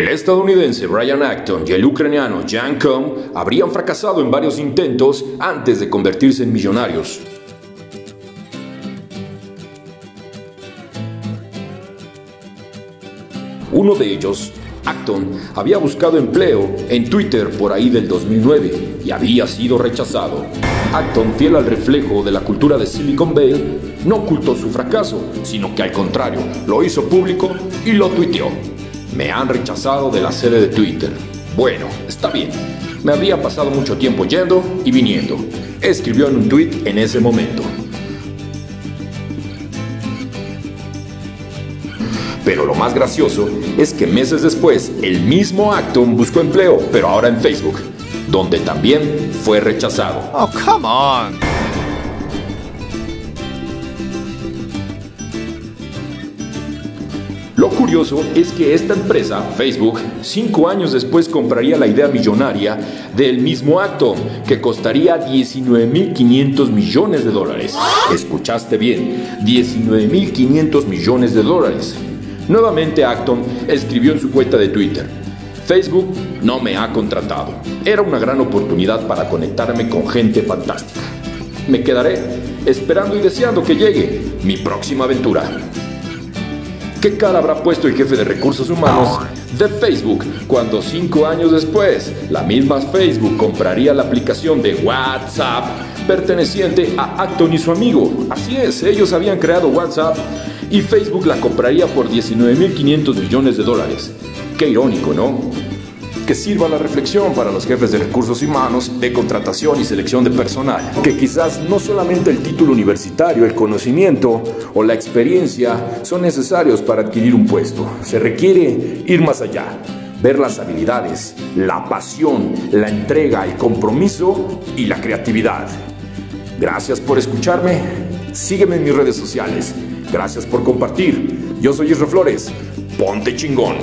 El estadounidense Brian Acton y el ucraniano Jan Koum habrían fracasado en varios intentos antes de convertirse en millonarios. Uno de ellos, Acton, había buscado empleo en Twitter por ahí del 2009 y había sido rechazado. Acton, fiel al reflejo de la cultura de Silicon Valley, no ocultó su fracaso, sino que al contrario, lo hizo público y lo tuiteó. Me han rechazado de la sede de Twitter. Bueno, está bien. Me había pasado mucho tiempo yendo y viniendo. Escribió en un tweet en ese momento. Pero lo más gracioso es que meses después, el mismo Acton buscó empleo, pero ahora en Facebook, donde también fue rechazado. Oh, come on. Curioso es que esta empresa, Facebook, cinco años después compraría la idea millonaria del mismo acto, que costaría 19.500 millones de dólares. Escuchaste bien, 19.500 millones de dólares. Nuevamente Acton escribió en su cuenta de Twitter, Facebook no me ha contratado. Era una gran oportunidad para conectarme con gente fantástica. Me quedaré esperando y deseando que llegue mi próxima aventura. ¿Qué cara habrá puesto el jefe de recursos humanos de Facebook cuando cinco años después la misma Facebook compraría la aplicación de WhatsApp perteneciente a Acton y su amigo? Así es, ellos habían creado WhatsApp y Facebook la compraría por 19.500 millones de dólares. Qué irónico, ¿no? Que sirva la reflexión para los jefes de recursos humanos de contratación y selección de personal. Que quizás no solamente el título universitario, el conocimiento o la experiencia son necesarios para adquirir un puesto. Se requiere ir más allá, ver las habilidades, la pasión, la entrega, el compromiso y la creatividad. Gracias por escucharme. Sígueme en mis redes sociales. Gracias por compartir. Yo soy Isra Flores. Ponte chingón.